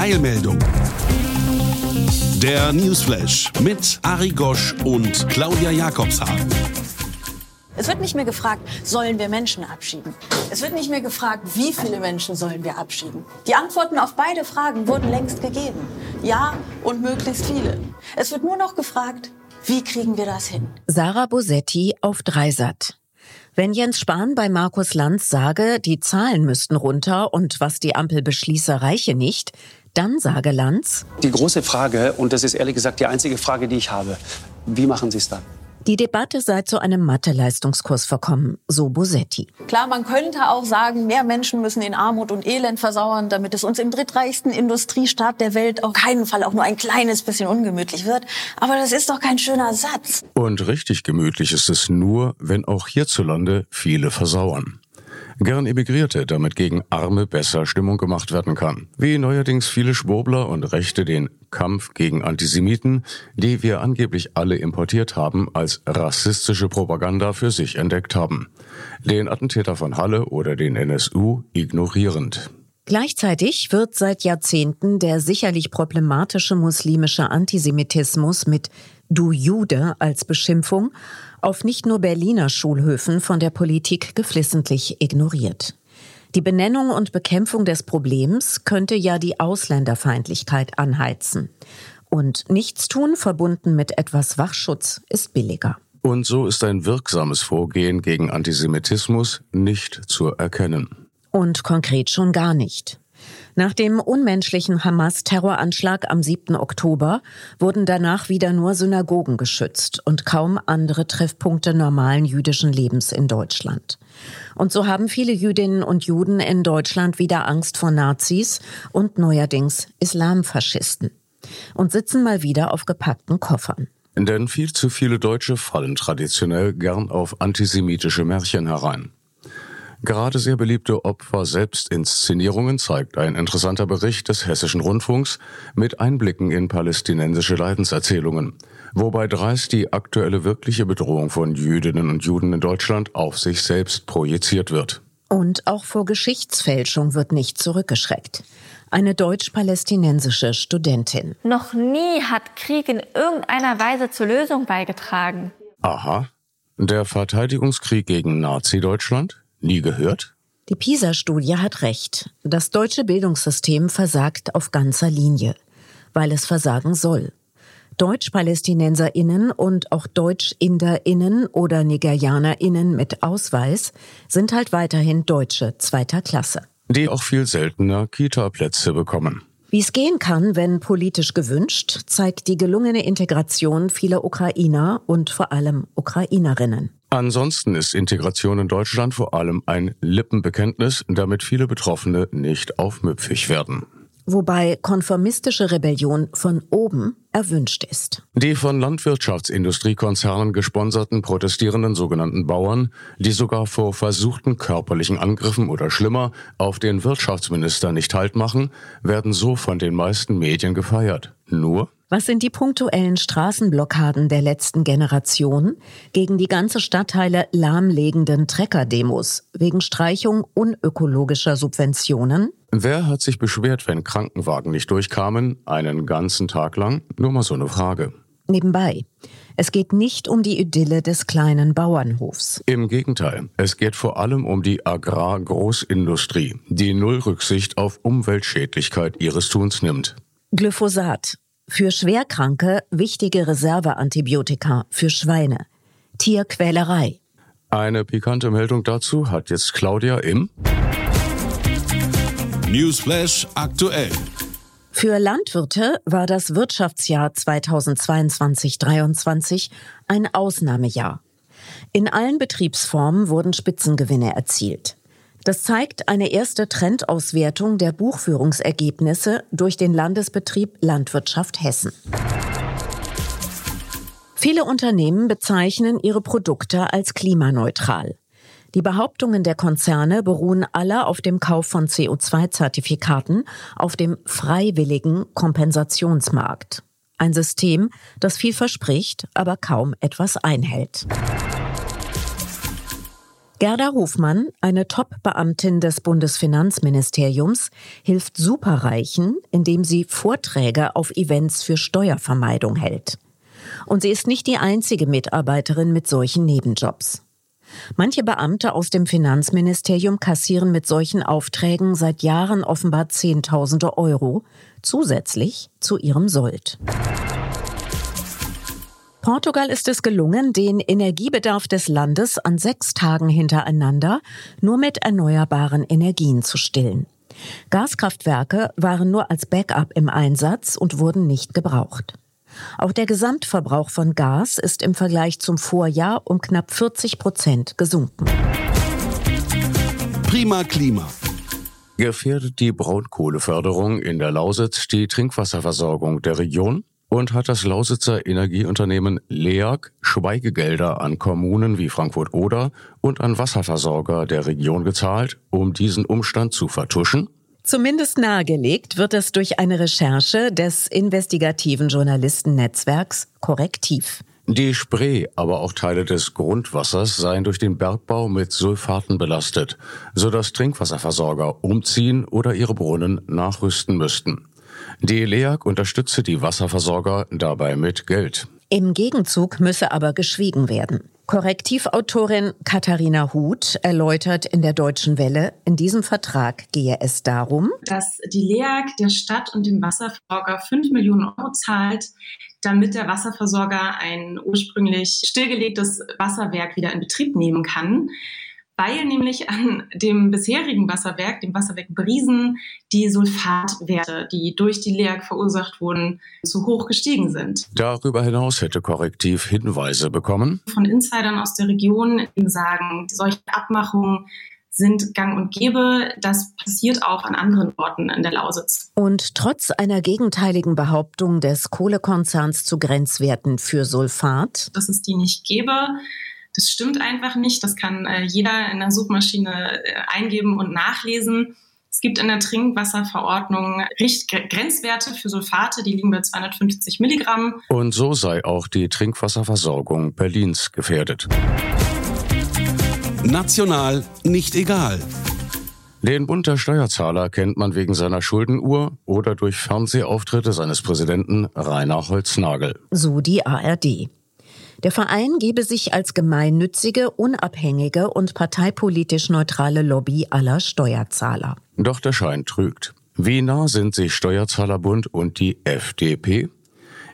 Eilmeldung. Der Newsflash mit Ari Gosch und Claudia Jakobshagen. Es wird nicht mehr gefragt, sollen wir Menschen abschieben? Es wird nicht mehr gefragt, wie viele Menschen sollen wir abschieben? Die Antworten auf beide Fragen wurden längst gegeben. Ja und möglichst viele. Es wird nur noch gefragt, wie kriegen wir das hin? Sarah Bosetti auf Dreisat. Wenn Jens Spahn bei Markus Lanz sage, die Zahlen müssten runter und was die Ampel beschließe, reiche nicht, dann sage Lanz. Die große Frage, und das ist ehrlich gesagt die einzige Frage, die ich habe, wie machen Sie es dann? Die Debatte sei zu einem Mathe-Leistungskurs verkommen, so Bosetti. Klar, man könnte auch sagen, mehr Menschen müssen in Armut und Elend versauern, damit es uns im drittreichsten Industriestaat der Welt auf keinen Fall auch nur ein kleines bisschen ungemütlich wird. Aber das ist doch kein schöner Satz. Und richtig gemütlich ist es nur, wenn auch hierzulande viele versauern gern Emigrierte, damit gegen Arme besser Stimmung gemacht werden kann. Wie neuerdings viele Schwurbler und Rechte den Kampf gegen Antisemiten, die wir angeblich alle importiert haben, als rassistische Propaganda für sich entdeckt haben. Den Attentäter von Halle oder den NSU ignorierend. Gleichzeitig wird seit Jahrzehnten der sicherlich problematische muslimische Antisemitismus mit Du Jude als Beschimpfung auf nicht nur Berliner Schulhöfen von der Politik geflissentlich ignoriert. Die Benennung und Bekämpfung des Problems könnte ja die Ausländerfeindlichkeit anheizen. Und Nichtstun verbunden mit etwas Wachschutz ist billiger. Und so ist ein wirksames Vorgehen gegen Antisemitismus nicht zu erkennen. Und konkret schon gar nicht. Nach dem unmenschlichen Hamas-Terroranschlag am 7. Oktober wurden danach wieder nur Synagogen geschützt und kaum andere Treffpunkte normalen jüdischen Lebens in Deutschland. Und so haben viele Jüdinnen und Juden in Deutschland wieder Angst vor Nazis und neuerdings Islamfaschisten und sitzen mal wieder auf gepackten Koffern. Denn viel zu viele Deutsche fallen traditionell gern auf antisemitische Märchen herein. Gerade sehr beliebte Opfer-Selbstinszenierungen zeigt ein interessanter Bericht des Hessischen Rundfunks mit Einblicken in palästinensische Leidenserzählungen, wobei dreist die aktuelle wirkliche Bedrohung von Jüdinnen und Juden in Deutschland auf sich selbst projiziert wird. Und auch vor Geschichtsfälschung wird nicht zurückgeschreckt. Eine deutsch-palästinensische Studentin. Noch nie hat Krieg in irgendeiner Weise zur Lösung beigetragen. Aha. Der Verteidigungskrieg gegen Nazi-Deutschland? Nie gehört? Die PISA-Studie hat recht. Das deutsche Bildungssystem versagt auf ganzer Linie, weil es versagen soll. Deutsch-PalästinenserInnen und auch Deutsch-InderInnen oder NigerianerInnen mit Ausweis sind halt weiterhin Deutsche zweiter Klasse. Die auch viel seltener Kita-Plätze bekommen. Wie es gehen kann, wenn politisch gewünscht, zeigt die gelungene Integration vieler Ukrainer und vor allem Ukrainerinnen. Ansonsten ist Integration in Deutschland vor allem ein Lippenbekenntnis, damit viele Betroffene nicht aufmüpfig werden. Wobei konformistische Rebellion von oben erwünscht ist. Die von Landwirtschaftsindustriekonzernen gesponserten protestierenden sogenannten Bauern, die sogar vor versuchten körperlichen Angriffen oder schlimmer auf den Wirtschaftsminister nicht Halt machen, werden so von den meisten Medien gefeiert. Nur was sind die punktuellen Straßenblockaden der letzten Generation gegen die ganze Stadtteile lahmlegenden Trecker-Demos wegen Streichung unökologischer Subventionen? Wer hat sich beschwert, wenn Krankenwagen nicht durchkamen, einen ganzen Tag lang? Nur mal so eine Frage. Nebenbei. Es geht nicht um die Idylle des kleinen Bauernhofs. Im Gegenteil, es geht vor allem um die Agrargroßindustrie, die null Rücksicht auf Umweltschädlichkeit ihres Tuns nimmt. Glyphosat, für Schwerkranke wichtige Reserveantibiotika für Schweine. Tierquälerei. Eine pikante Meldung dazu hat jetzt Claudia im Newsflash aktuell. Für Landwirte war das Wirtschaftsjahr 2022-23 ein Ausnahmejahr. In allen Betriebsformen wurden Spitzengewinne erzielt. Das zeigt eine erste Trendauswertung der Buchführungsergebnisse durch den Landesbetrieb Landwirtschaft Hessen. Viele Unternehmen bezeichnen ihre Produkte als klimaneutral. Die Behauptungen der Konzerne beruhen alle auf dem Kauf von CO2-Zertifikaten auf dem freiwilligen Kompensationsmarkt. Ein System, das viel verspricht, aber kaum etwas einhält. Gerda Hofmann, eine Top-Beamtin des Bundesfinanzministeriums, hilft Superreichen, indem sie Vorträge auf Events für Steuervermeidung hält. Und sie ist nicht die einzige Mitarbeiterin mit solchen Nebenjobs. Manche Beamte aus dem Finanzministerium kassieren mit solchen Aufträgen seit Jahren offenbar Zehntausende Euro zusätzlich zu ihrem Sold. Portugal ist es gelungen, den Energiebedarf des Landes an sechs Tagen hintereinander nur mit erneuerbaren Energien zu stillen. Gaskraftwerke waren nur als Backup im Einsatz und wurden nicht gebraucht. Auch der Gesamtverbrauch von Gas ist im Vergleich zum Vorjahr um knapp 40 Prozent gesunken. Prima Klima. Gefährdet die Braunkohleförderung in der Lausitz die Trinkwasserversorgung der Region? Und hat das Lausitzer Energieunternehmen LEAG Schweigegelder an Kommunen wie Frankfurt-Oder und an Wasserversorger der Region gezahlt, um diesen Umstand zu vertuschen? Zumindest nahegelegt wird es durch eine Recherche des investigativen Journalistennetzwerks Korrektiv. Die Spree, aber auch Teile des Grundwassers seien durch den Bergbau mit Sulfaten belastet, sodass Trinkwasserversorger umziehen oder ihre Brunnen nachrüsten müssten. Die LEAG unterstütze die Wasserversorger dabei mit Geld. Im Gegenzug müsse aber geschwiegen werden. Korrektivautorin Katharina Huth erläutert in der Deutschen Welle, in diesem Vertrag gehe es darum, dass die LEAG der Stadt und dem Wasserversorger 5 Millionen Euro zahlt, damit der Wasserversorger ein ursprünglich stillgelegtes Wasserwerk wieder in Betrieb nehmen kann weil nämlich an dem bisherigen Wasserwerk, dem Wasserwerk Briesen, die Sulfatwerte, die durch die LEAG verursacht wurden, zu hoch gestiegen sind. Darüber hinaus hätte Korrektiv Hinweise bekommen. Von Insidern aus der Region, die sagen, solche Abmachungen sind gang und gäbe. Das passiert auch an anderen Orten in der Lausitz. Und trotz einer gegenteiligen Behauptung des Kohlekonzerns zu Grenzwerten für Sulfat, dass es die nicht gäbe, das stimmt einfach nicht. Das kann äh, jeder in der Suchmaschine äh, eingeben und nachlesen. Es gibt in der Trinkwasserverordnung Richt Grenzwerte für Sulfate, die liegen bei 250 Milligramm. Und so sei auch die Trinkwasserversorgung Berlins gefährdet. National nicht egal. Den Bund der Steuerzahler kennt man wegen seiner Schuldenuhr oder durch Fernsehauftritte seines Präsidenten Rainer Holznagel. So die ARD. Der Verein gebe sich als gemeinnützige, unabhängige und parteipolitisch neutrale Lobby aller Steuerzahler. Doch der Schein trügt. Wie nah sind sich Steuerzahlerbund und die FDP?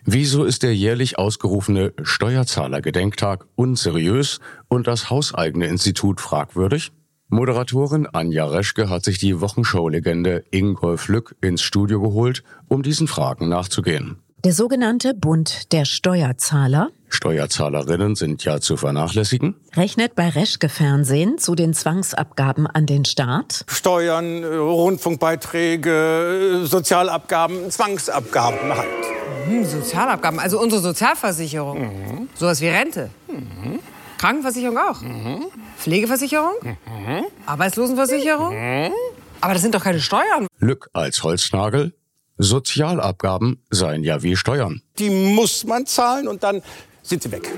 Wieso ist der jährlich ausgerufene Steuerzahlergedenktag unseriös und das hauseigene Institut fragwürdig? Moderatorin Anja Reschke hat sich die Wochenshow-Legende Ingolf Lück ins Studio geholt, um diesen Fragen nachzugehen. Der sogenannte Bund der Steuerzahler Steuerzahlerinnen sind ja zu vernachlässigen. Rechnet bei Reschke Fernsehen zu den Zwangsabgaben an den Staat. Steuern, Rundfunkbeiträge, Sozialabgaben, Zwangsabgaben halt. Mhm, Sozialabgaben, also unsere Sozialversicherung. Mhm. Sowas wie Rente. Mhm. Krankenversicherung auch. Mhm. Pflegeversicherung. Mhm. Arbeitslosenversicherung. Mhm. Aber das sind doch keine Steuern. Lück als Holznagel, Sozialabgaben seien ja wie Steuern. Die muss man zahlen und dann sind sie weg.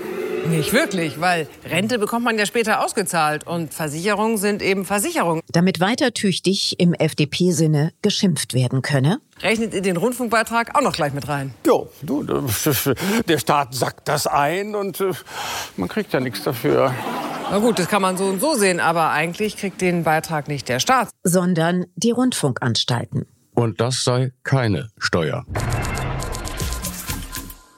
Nicht wirklich, weil Rente bekommt man ja später ausgezahlt und Versicherungen sind eben Versicherungen. Damit weiter tüchtig im FDP-Sinne geschimpft werden könne. Rechnet ihr den Rundfunkbeitrag auch noch gleich mit rein? Jo, du, der Staat sackt das ein und äh, man kriegt ja nichts dafür. Na gut, das kann man so und so sehen, aber eigentlich kriegt den Beitrag nicht der Staat. Sondern die Rundfunkanstalten. Und das sei keine Steuer.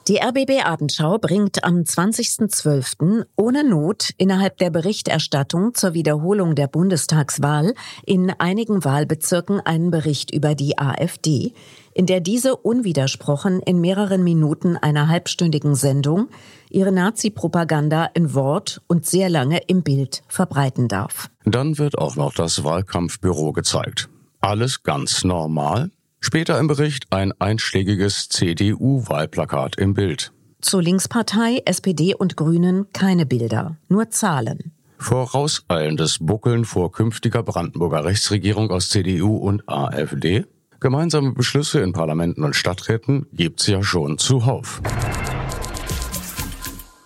Die RBB Abendschau bringt am 20.12. ohne Not innerhalb der Berichterstattung zur Wiederholung der Bundestagswahl in einigen Wahlbezirken einen Bericht über die AfD, in der diese unwidersprochen in mehreren Minuten einer halbstündigen Sendung ihre Nazi-Propaganda in Wort und sehr lange im Bild verbreiten darf. Dann wird auch noch das Wahlkampfbüro gezeigt. Alles ganz normal? Später im Bericht ein einschlägiges CDU-Wahlplakat im Bild. Zur Linkspartei, SPD und Grünen keine Bilder, nur Zahlen. Vorauseilendes Buckeln vor künftiger Brandenburger Rechtsregierung aus CDU und AfD? Gemeinsame Beschlüsse in Parlamenten und Stadträten gibt's ja schon zuhauf.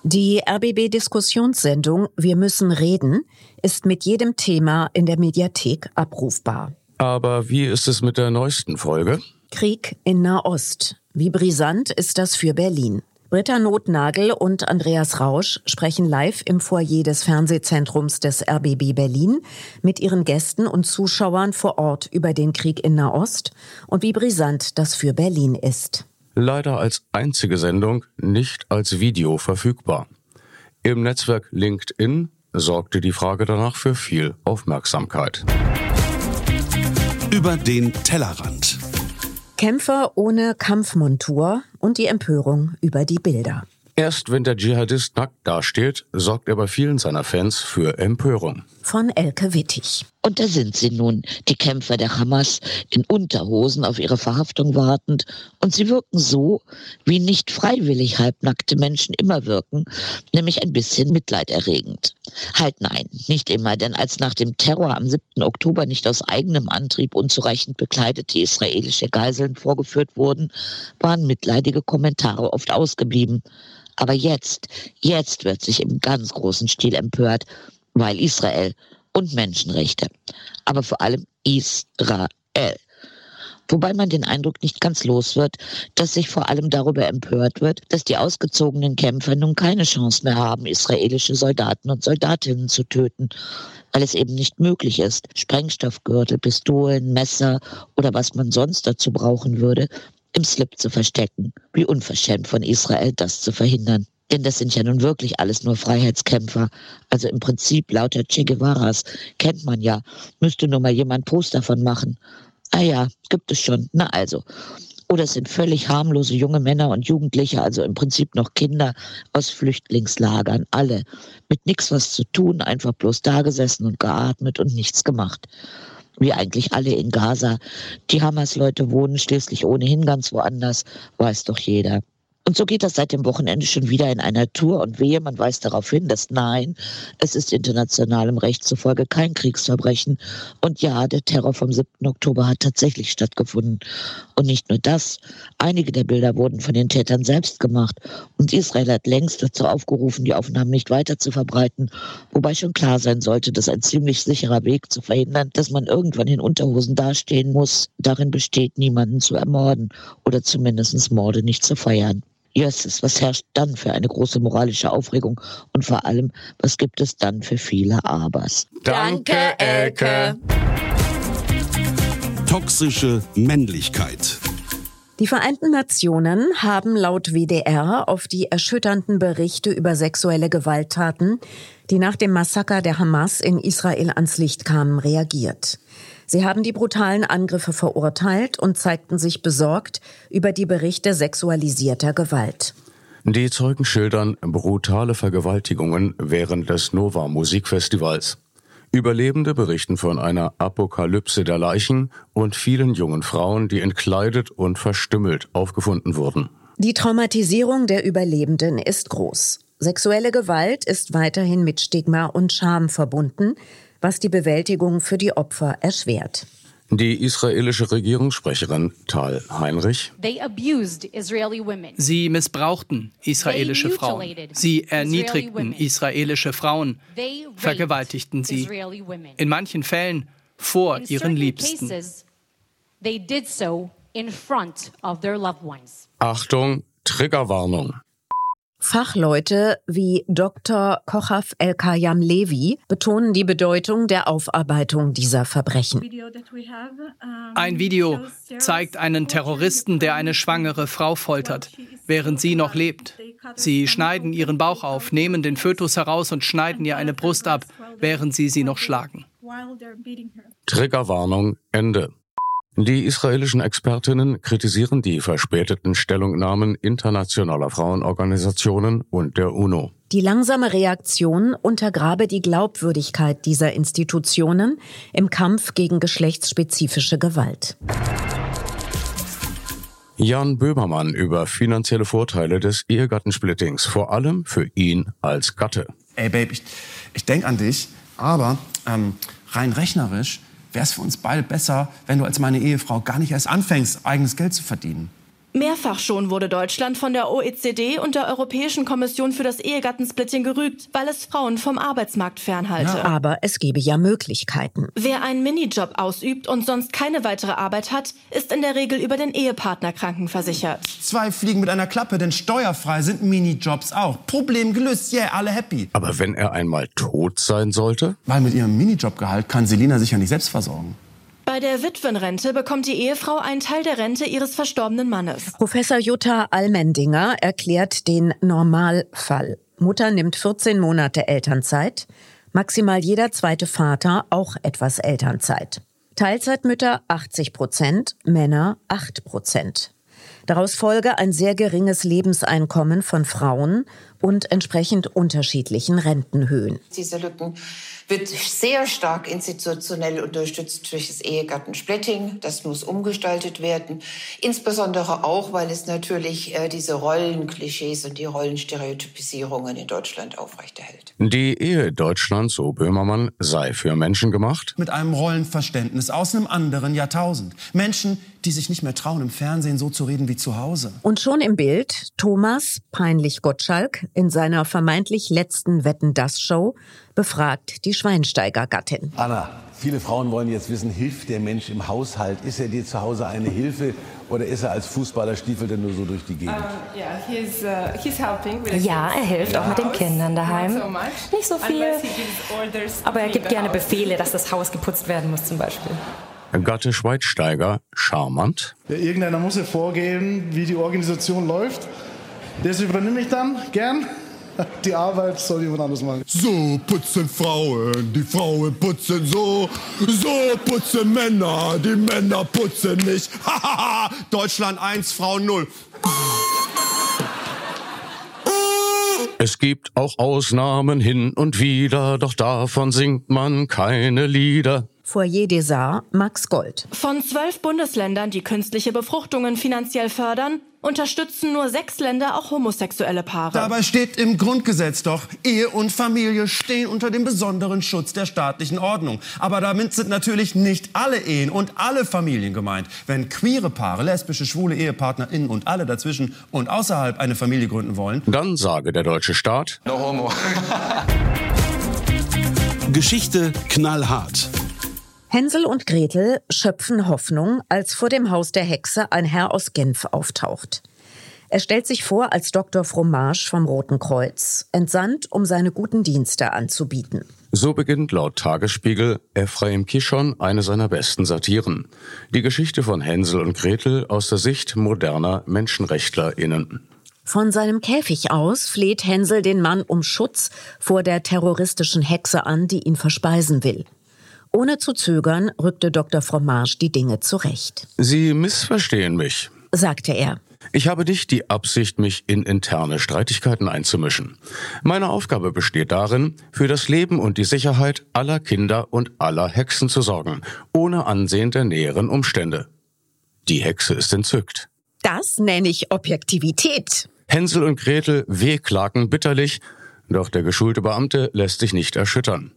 Die RBB-Diskussionssendung Wir müssen reden ist mit jedem Thema in der Mediathek abrufbar. Aber wie ist es mit der neuesten Folge? Krieg in Nahost. Wie brisant ist das für Berlin? Britta Notnagel und Andreas Rausch sprechen live im Foyer des Fernsehzentrums des RBB Berlin mit ihren Gästen und Zuschauern vor Ort über den Krieg in Nahost und wie brisant das für Berlin ist. Leider als einzige Sendung nicht als Video verfügbar. Im Netzwerk LinkedIn sorgte die Frage danach für viel Aufmerksamkeit. Über den Tellerrand. Kämpfer ohne Kampfmontur und die Empörung über die Bilder. Erst wenn der Dschihadist nackt dasteht, sorgt er bei vielen seiner Fans für Empörung. Von Elke Wittig. Und da sind sie nun, die Kämpfer der Hamas, in Unterhosen auf ihre Verhaftung wartend. Und sie wirken so, wie nicht freiwillig halbnackte Menschen immer wirken, nämlich ein bisschen mitleiderregend. Halt nein, nicht immer, denn als nach dem Terror am 7. Oktober nicht aus eigenem Antrieb unzureichend bekleidete israelische Geiseln vorgeführt wurden, waren mitleidige Kommentare oft ausgeblieben. Aber jetzt, jetzt wird sich im ganz großen Stil empört, weil Israel und Menschenrechte, aber vor allem Israel. Wobei man den Eindruck nicht ganz los wird, dass sich vor allem darüber empört wird, dass die ausgezogenen Kämpfer nun keine Chance mehr haben, israelische Soldaten und Soldatinnen zu töten, weil es eben nicht möglich ist, Sprengstoffgürtel, Pistolen, Messer oder was man sonst dazu brauchen würde, im Slip zu verstecken. Wie unverschämt von Israel, das zu verhindern. Denn das sind ja nun wirklich alles nur Freiheitskämpfer. Also im Prinzip lauter Che Guevaras kennt man ja. Müsste nur mal jemand Poster davon machen. Ah ja, gibt es schon. Na also. Oder es sind völlig harmlose junge Männer und Jugendliche, also im Prinzip noch Kinder aus Flüchtlingslagern, alle. Mit nichts was zu tun, einfach bloß da gesessen und geatmet und nichts gemacht wie eigentlich alle in Gaza. Die Hamas-Leute wohnen schließlich ohnehin ganz woanders, weiß doch jeder. Und so geht das seit dem Wochenende schon wieder in einer Tour und wehe, man weist darauf hin, dass nein, es ist internationalem Recht zufolge kein Kriegsverbrechen. Und ja, der Terror vom 7. Oktober hat tatsächlich stattgefunden. Und nicht nur das, einige der Bilder wurden von den Tätern selbst gemacht. Und Israel hat längst dazu aufgerufen, die Aufnahmen nicht weiter zu verbreiten. Wobei schon klar sein sollte, dass ein ziemlich sicherer Weg zu verhindern, dass man irgendwann in Unterhosen dastehen muss, darin besteht, niemanden zu ermorden oder zumindest Morde nicht zu feiern. Jesses, was herrscht dann für eine große moralische Aufregung? Und vor allem, was gibt es dann für viele Abers? Danke, Elke. Toxische Männlichkeit. Die Vereinten Nationen haben laut WDR auf die erschütternden Berichte über sexuelle Gewalttaten, die nach dem Massaker der Hamas in Israel ans Licht kamen, reagiert. Sie haben die brutalen Angriffe verurteilt und zeigten sich besorgt über die Berichte sexualisierter Gewalt. Die Zeugen schildern brutale Vergewaltigungen während des Nova Musikfestivals. Überlebende berichten von einer Apokalypse der Leichen und vielen jungen Frauen, die entkleidet und verstümmelt aufgefunden wurden. Die Traumatisierung der Überlebenden ist groß. Sexuelle Gewalt ist weiterhin mit Stigma und Scham verbunden, was die Bewältigung für die Opfer erschwert. Die israelische Regierungssprecherin Tal Heinrich. Sie missbrauchten israelische Frauen. Sie erniedrigten israelische Frauen, vergewaltigten sie. In manchen Fällen vor ihren Liebsten. Achtung, Triggerwarnung. Fachleute wie Dr. Kochaf El-Kayam Levi betonen die Bedeutung der Aufarbeitung dieser Verbrechen. Ein Video zeigt einen Terroristen, der eine schwangere Frau foltert, während sie noch lebt. Sie schneiden ihren Bauch auf, nehmen den Fötus heraus und schneiden ihr eine Brust ab, während sie sie noch schlagen. Triggerwarnung Ende. Die israelischen Expertinnen kritisieren die verspäteten Stellungnahmen internationaler Frauenorganisationen und der UNO. Die langsame Reaktion untergrabe die Glaubwürdigkeit dieser Institutionen im Kampf gegen geschlechtsspezifische Gewalt. Jan Böhmermann über finanzielle Vorteile des Ehegattensplittings, vor allem für ihn als Gatte. Ey Babe, ich, ich denke an dich, aber ähm, rein rechnerisch wäre es für uns beide besser, wenn du als meine Ehefrau gar nicht erst anfängst, eigenes Geld zu verdienen. Mehrfach schon wurde Deutschland von der OECD und der Europäischen Kommission für das Ehegattensplitting gerügt, weil es Frauen vom Arbeitsmarkt fernhalte. Ja. Aber es gebe ja Möglichkeiten. Wer einen Minijob ausübt und sonst keine weitere Arbeit hat, ist in der Regel über den Ehepartner krankenversichert. Zwei Fliegen mit einer Klappe, denn steuerfrei sind Minijobs auch. Problem gelöst, yeah, alle happy. Aber wenn er einmal tot sein sollte? Weil mit ihrem Minijobgehalt kann Selina sich ja nicht selbst versorgen. Bei der Witwenrente bekommt die Ehefrau einen Teil der Rente ihres verstorbenen Mannes. Professor Jutta Almendinger erklärt den Normalfall. Mutter nimmt 14 Monate Elternzeit, maximal jeder zweite Vater auch etwas Elternzeit. Teilzeitmütter 80 Prozent, Männer 8 Prozent. Daraus folge ein sehr geringes Lebenseinkommen von Frauen und entsprechend unterschiedlichen Rentenhöhen. Diese Lücken wird sehr stark institutionell unterstützt durch das Ehegattensplitting. Das muss umgestaltet werden. Insbesondere auch, weil es natürlich äh, diese Rollenklischees und die Rollenstereotypisierungen in Deutschland aufrechterhält. Die Ehe Deutschlands, so Böhmermann, sei für Menschen gemacht. Mit einem Rollenverständnis aus einem anderen Jahrtausend. Menschen, die sich nicht mehr trauen, im Fernsehen so zu reden wie zu Hause. Und schon im Bild Thomas, peinlich Gottschalk, in seiner vermeintlich letzten Wetten-Das-Show befragt die Schweinsteiger-Gattin. Anna, viele Frauen wollen jetzt wissen, hilft der Mensch im Haushalt? Ist er dir zu Hause eine Hilfe oder ist er als Fußballer stiefelt er nur so durch die Gegend? Um, yeah, he's, uh, he's helping ja, er hilft auch mit den Kindern daheim. So Nicht so viel, aber er gibt gerne Befehle, dass das Haus geputzt werden muss zum Beispiel. Gatte Schweitsteiger, charmant. Ja, irgendeiner muss ja vorgeben, wie die Organisation läuft. Das übernehme ich dann gern. Die Arbeit soll jemand anderes machen. So putzen Frauen, die Frauen putzen so. So putzen Männer, die Männer putzen nicht. Deutschland 1, Frauen 0. Es gibt auch Ausnahmen hin und wieder, doch davon singt man keine Lieder. Foyer des Arts, Max Gold. Von zwölf Bundesländern, die künstliche Befruchtungen finanziell fördern, unterstützen nur sechs Länder auch homosexuelle Paare. Dabei steht im Grundgesetz doch, Ehe und Familie stehen unter dem besonderen Schutz der staatlichen Ordnung. Aber damit sind natürlich nicht alle Ehen und alle Familien gemeint. Wenn queere Paare, lesbische, schwule EhepartnerInnen und alle dazwischen und außerhalb eine Familie gründen wollen, dann sage der deutsche Staat, no homo. Geschichte knallhart. Hänsel und Gretel schöpfen Hoffnung, als vor dem Haus der Hexe ein Herr aus Genf auftaucht. Er stellt sich vor als Dr. Fromage vom Roten Kreuz, entsandt, um seine guten Dienste anzubieten. So beginnt laut Tagesspiegel Ephraim Kishon eine seiner besten Satiren. Die Geschichte von Hänsel und Gretel aus der Sicht moderner MenschenrechtlerInnen. Von seinem Käfig aus fleht Hänsel den Mann um Schutz vor der terroristischen Hexe an, die ihn verspeisen will. Ohne zu zögern rückte Dr. Fromage die Dinge zurecht. Sie missverstehen mich, sagte er. Ich habe nicht die Absicht, mich in interne Streitigkeiten einzumischen. Meine Aufgabe besteht darin, für das Leben und die Sicherheit aller Kinder und aller Hexen zu sorgen, ohne Ansehen der näheren Umstände. Die Hexe ist entzückt. Das nenne ich Objektivität. Hänsel und Gretel wehklagen bitterlich, doch der geschulte Beamte lässt sich nicht erschüttern.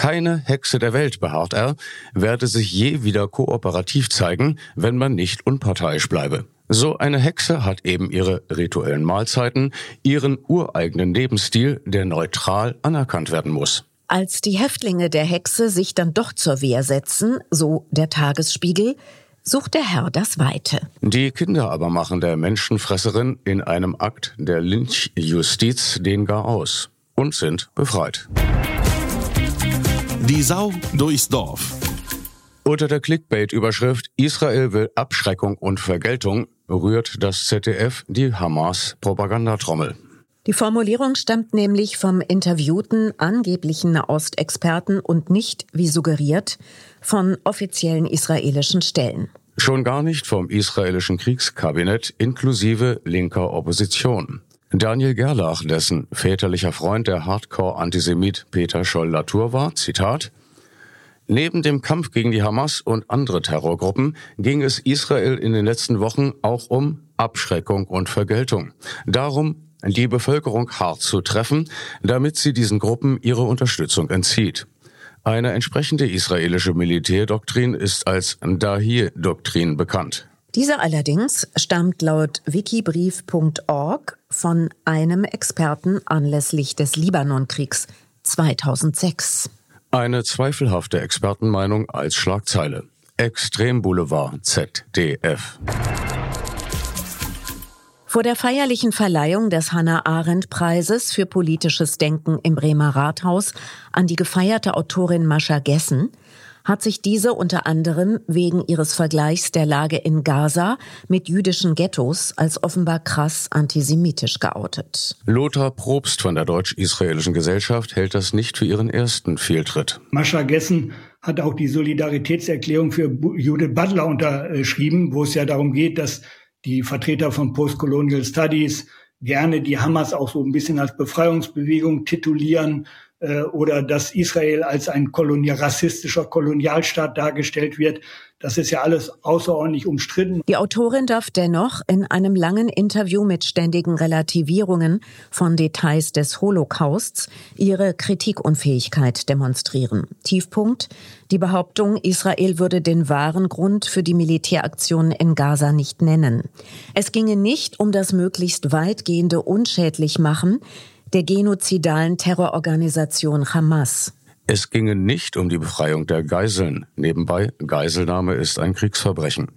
Keine Hexe der Welt, beharrt er, werde sich je wieder kooperativ zeigen, wenn man nicht unparteiisch bleibe. So eine Hexe hat eben ihre rituellen Mahlzeiten, ihren ureigenen Lebensstil, der neutral anerkannt werden muss. Als die Häftlinge der Hexe sich dann doch zur Wehr setzen, so der Tagesspiegel, sucht der Herr das Weite. Die Kinder aber machen der Menschenfresserin in einem Akt der Lynchjustiz den gar aus und sind befreit. Die Sau durchs Dorf. Unter der Clickbait-Überschrift Israel will Abschreckung und Vergeltung rührt das ZDF die Hamas-Propagandatrommel. Die Formulierung stammt nämlich vom interviewten angeblichen Nahostexperten und nicht, wie suggeriert, von offiziellen israelischen Stellen. Schon gar nicht vom israelischen Kriegskabinett inklusive linker Opposition. Daniel Gerlach, dessen väterlicher Freund der Hardcore-Antisemit Peter Scholl-Latour war, Zitat, Neben dem Kampf gegen die Hamas und andere Terrorgruppen ging es Israel in den letzten Wochen auch um Abschreckung und Vergeltung. Darum, die Bevölkerung hart zu treffen, damit sie diesen Gruppen ihre Unterstützung entzieht. Eine entsprechende israelische Militärdoktrin ist als Dahir-Doktrin bekannt. Diese allerdings stammt laut wikibrief.org von einem Experten anlässlich des Libanonkriegs 2006. Eine zweifelhafte Expertenmeinung als Schlagzeile. Extremboulevard ZDF. Vor der feierlichen Verleihung des Hannah-Arendt-Preises für politisches Denken im Bremer Rathaus an die gefeierte Autorin Mascha Gessen hat sich diese unter anderem wegen ihres Vergleichs der Lage in Gaza mit jüdischen Ghettos als offenbar krass antisemitisch geoutet. Lothar Probst von der Deutsch-Israelischen Gesellschaft hält das nicht für ihren ersten Fehltritt. Mascha Gessen hat auch die Solidaritätserklärung für Judith Butler unterschrieben, wo es ja darum geht, dass die Vertreter von Postcolonial Studies gerne die Hamas auch so ein bisschen als Befreiungsbewegung titulieren äh, oder dass Israel als ein kolonial, rassistischer Kolonialstaat dargestellt wird. Das ist ja alles außerordentlich umstritten. Die Autorin darf dennoch in einem langen Interview mit ständigen Relativierungen von Details des Holocausts ihre Kritikunfähigkeit demonstrieren. Tiefpunkt die Behauptung, Israel würde den wahren Grund für die Militäraktionen in Gaza nicht nennen. Es ginge nicht um das möglichst weitgehende Unschädlichmachen der genozidalen Terrororganisation Hamas. Es ginge nicht um die Befreiung der Geiseln. Nebenbei, Geiselnahme ist ein Kriegsverbrechen.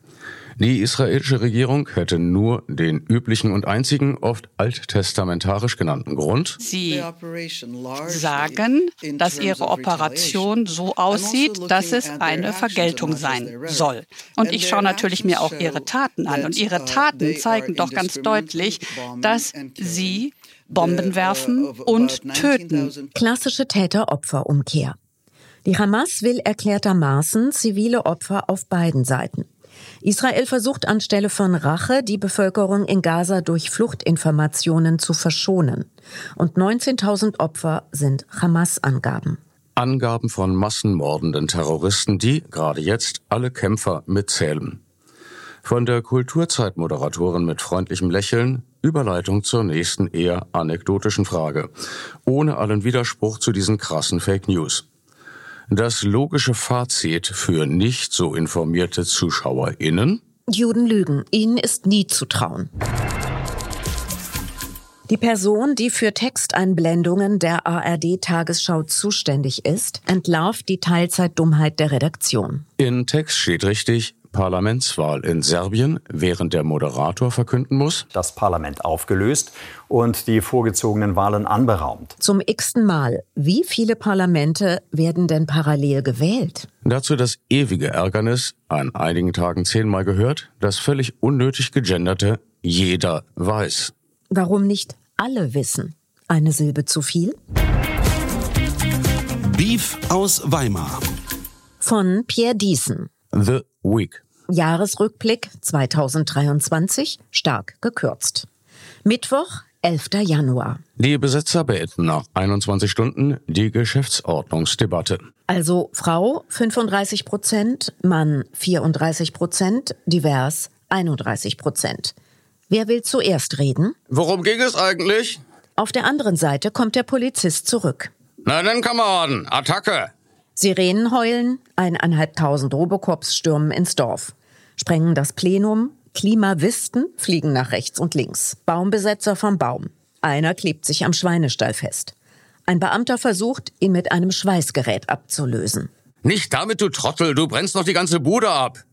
Die israelische Regierung hätte nur den üblichen und einzigen, oft alttestamentarisch genannten Grund. Sie sagen, dass ihre Operation so aussieht, dass es eine Vergeltung sein soll. Und ich schaue natürlich mir auch ihre Taten an. Und ihre Taten zeigen doch ganz deutlich, dass sie Bomben werfen und töten. Klassische Täter-Opfer-Umkehr. Die Hamas will erklärtermaßen zivile Opfer auf beiden Seiten. Israel versucht anstelle von Rache, die Bevölkerung in Gaza durch Fluchtinformationen zu verschonen. Und 19.000 Opfer sind Hamas-Angaben. Angaben von massenmordenden Terroristen, die gerade jetzt alle Kämpfer mitzählen. Von der Kulturzeitmoderatorin mit freundlichem Lächeln Überleitung zur nächsten eher anekdotischen Frage. Ohne allen Widerspruch zu diesen krassen Fake News. Das logische Fazit für nicht so informierte ZuschauerInnen? Juden lügen. Ihnen ist nie zu trauen. Die Person, die für Texteinblendungen der ARD-Tagesschau zuständig ist, entlarvt die Teilzeitdummheit der Redaktion. In Text steht richtig, Parlamentswahl in Serbien, während der Moderator verkünden muss, das Parlament aufgelöst und die vorgezogenen Wahlen anberaumt. Zum x-ten Mal, wie viele Parlamente werden denn parallel gewählt? Dazu das ewige Ärgernis, an einigen Tagen zehnmal gehört, das völlig unnötig gegenderte jeder weiß. Warum nicht alle wissen? Eine Silbe zu viel? Beef aus Weimar. Von Pierre Diesen. The Week. Jahresrückblick 2023 stark gekürzt. Mittwoch, 11. Januar. Die Besitzer beenden nach 21 Stunden die Geschäftsordnungsdebatte. Also Frau 35 Prozent, Mann 34 Prozent, divers 31 Prozent. Wer will zuerst reden? Worum ging es eigentlich? Auf der anderen Seite kommt der Polizist zurück. Na dann, Kameraden, Attacke! Sirenen heulen, eineinhalbtausend Robocops stürmen ins Dorf, sprengen das Plenum, Klimawisten fliegen nach rechts und links, Baumbesetzer vom Baum. Einer klebt sich am Schweinestall fest. Ein Beamter versucht, ihn mit einem Schweißgerät abzulösen. Nicht damit, du Trottel, du brennst noch die ganze Bude ab.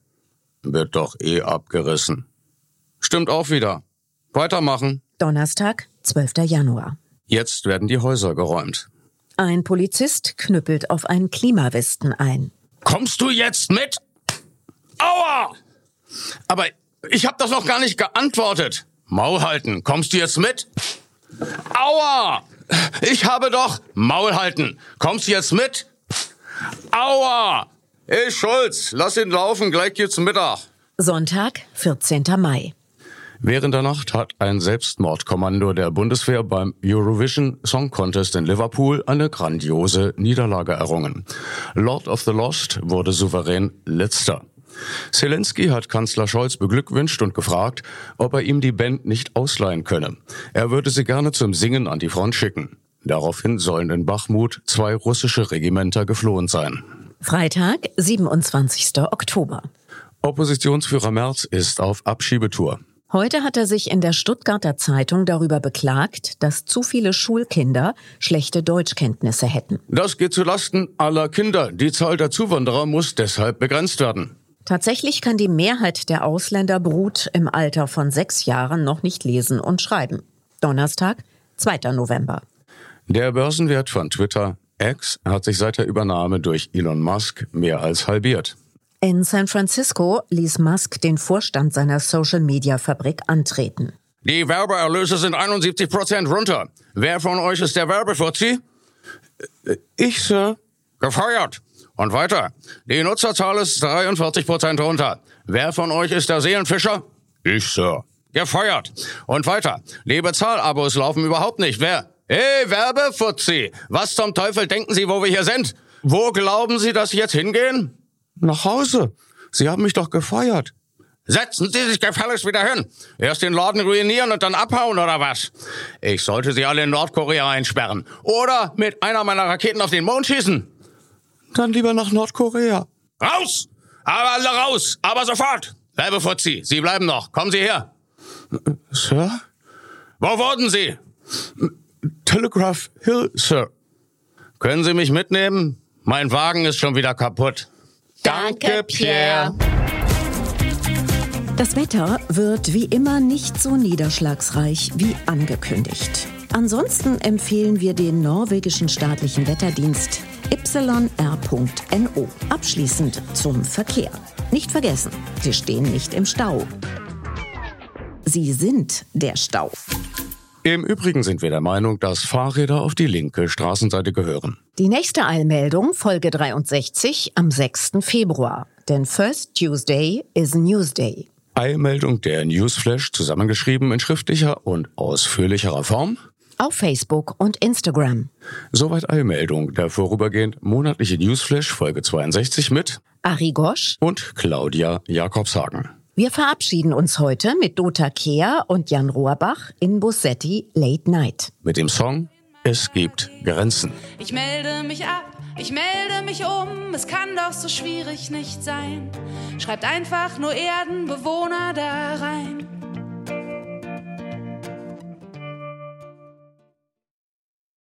wird doch eh abgerissen. Stimmt auch wieder. Weitermachen. Donnerstag, 12. Januar. Jetzt werden die Häuser geräumt. Ein Polizist knüppelt auf einen Klimawesten ein. Kommst du jetzt mit? Aua! Aber ich hab das noch gar nicht geantwortet. Maul halten. Kommst du jetzt mit? Aua! Ich habe doch Maul halten. Kommst du jetzt mit? Aua! Hey Schulz, lass ihn laufen, gleich geht's Mittag. Sonntag, 14. Mai. Während der Nacht hat ein Selbstmordkommando der Bundeswehr beim Eurovision Song Contest in Liverpool eine grandiose Niederlage errungen. Lord of the Lost wurde souverän letzter. Zelensky hat Kanzler Scholz beglückwünscht und gefragt, ob er ihm die Band nicht ausleihen könne. Er würde sie gerne zum Singen an die Front schicken. Daraufhin sollen in Bachmut zwei russische Regimenter geflohen sein. Freitag, 27. Oktober. Oppositionsführer Merz ist auf Abschiebetour. Heute hat er sich in der Stuttgarter Zeitung darüber beklagt, dass zu viele Schulkinder schlechte Deutschkenntnisse hätten. Das geht zu Lasten aller Kinder. Die Zahl der Zuwanderer muss deshalb begrenzt werden. Tatsächlich kann die Mehrheit der Ausländerbrut im Alter von sechs Jahren noch nicht lesen und schreiben. Donnerstag, 2. November. Der Börsenwert von Twitter X hat sich seit der Übernahme durch Elon Musk mehr als halbiert. In San Francisco ließ Musk den Vorstand seiner Social-Media-Fabrik antreten. Die Werbeerlöse sind 71 Prozent runter. Wer von euch ist der Werbefuzzi? Ich, Sir. Gefeuert. Und weiter. Die Nutzerzahl ist 43 Prozent runter. Wer von euch ist der Seelenfischer? Ich, Sir. Gefeuert. Und weiter. Die Bezahlabos laufen überhaupt nicht. Wer? Hey, Werbefuzzi. Was zum Teufel denken Sie, wo wir hier sind? Wo glauben Sie, dass Sie jetzt hingehen? Nach Hause. Sie haben mich doch gefeuert. Setzen Sie sich gefälligst wieder hin. Erst den Laden ruinieren und dann abhauen oder was? Ich sollte Sie alle in Nordkorea einsperren. Oder mit einer meiner Raketen auf den Mond schießen. Dann lieber nach Nordkorea. Raus! Aber alle raus! Aber sofort! Werbefuzzi, Sie bleiben noch. Kommen Sie her. Sir? Wo wurden Sie? Telegraph Hill, Sir. Können Sie mich mitnehmen? Mein Wagen ist schon wieder kaputt. Danke, Pierre. Das Wetter wird wie immer nicht so niederschlagsreich wie angekündigt. Ansonsten empfehlen wir den norwegischen staatlichen Wetterdienst yr.no. Abschließend zum Verkehr. Nicht vergessen, Sie stehen nicht im Stau. Sie sind der Stau. Im Übrigen sind wir der Meinung, dass Fahrräder auf die linke Straßenseite gehören. Die nächste Eilmeldung, Folge 63, am 6. Februar. Denn First Tuesday is Newsday. Eilmeldung der Newsflash zusammengeschrieben in schriftlicher und ausführlicherer Form. Auf Facebook und Instagram. Soweit Eilmeldung, der vorübergehend monatliche Newsflash Folge 62 mit Ari Gosch und Claudia Jakobshagen. Wir verabschieden uns heute mit Dota Kehr und Jan Rohrbach in Bussetti Late Night. Mit dem Song Es gibt Grenzen. Ich melde mich ab, ich melde mich um, es kann doch so schwierig nicht sein. Schreibt einfach nur Erdenbewohner da rein.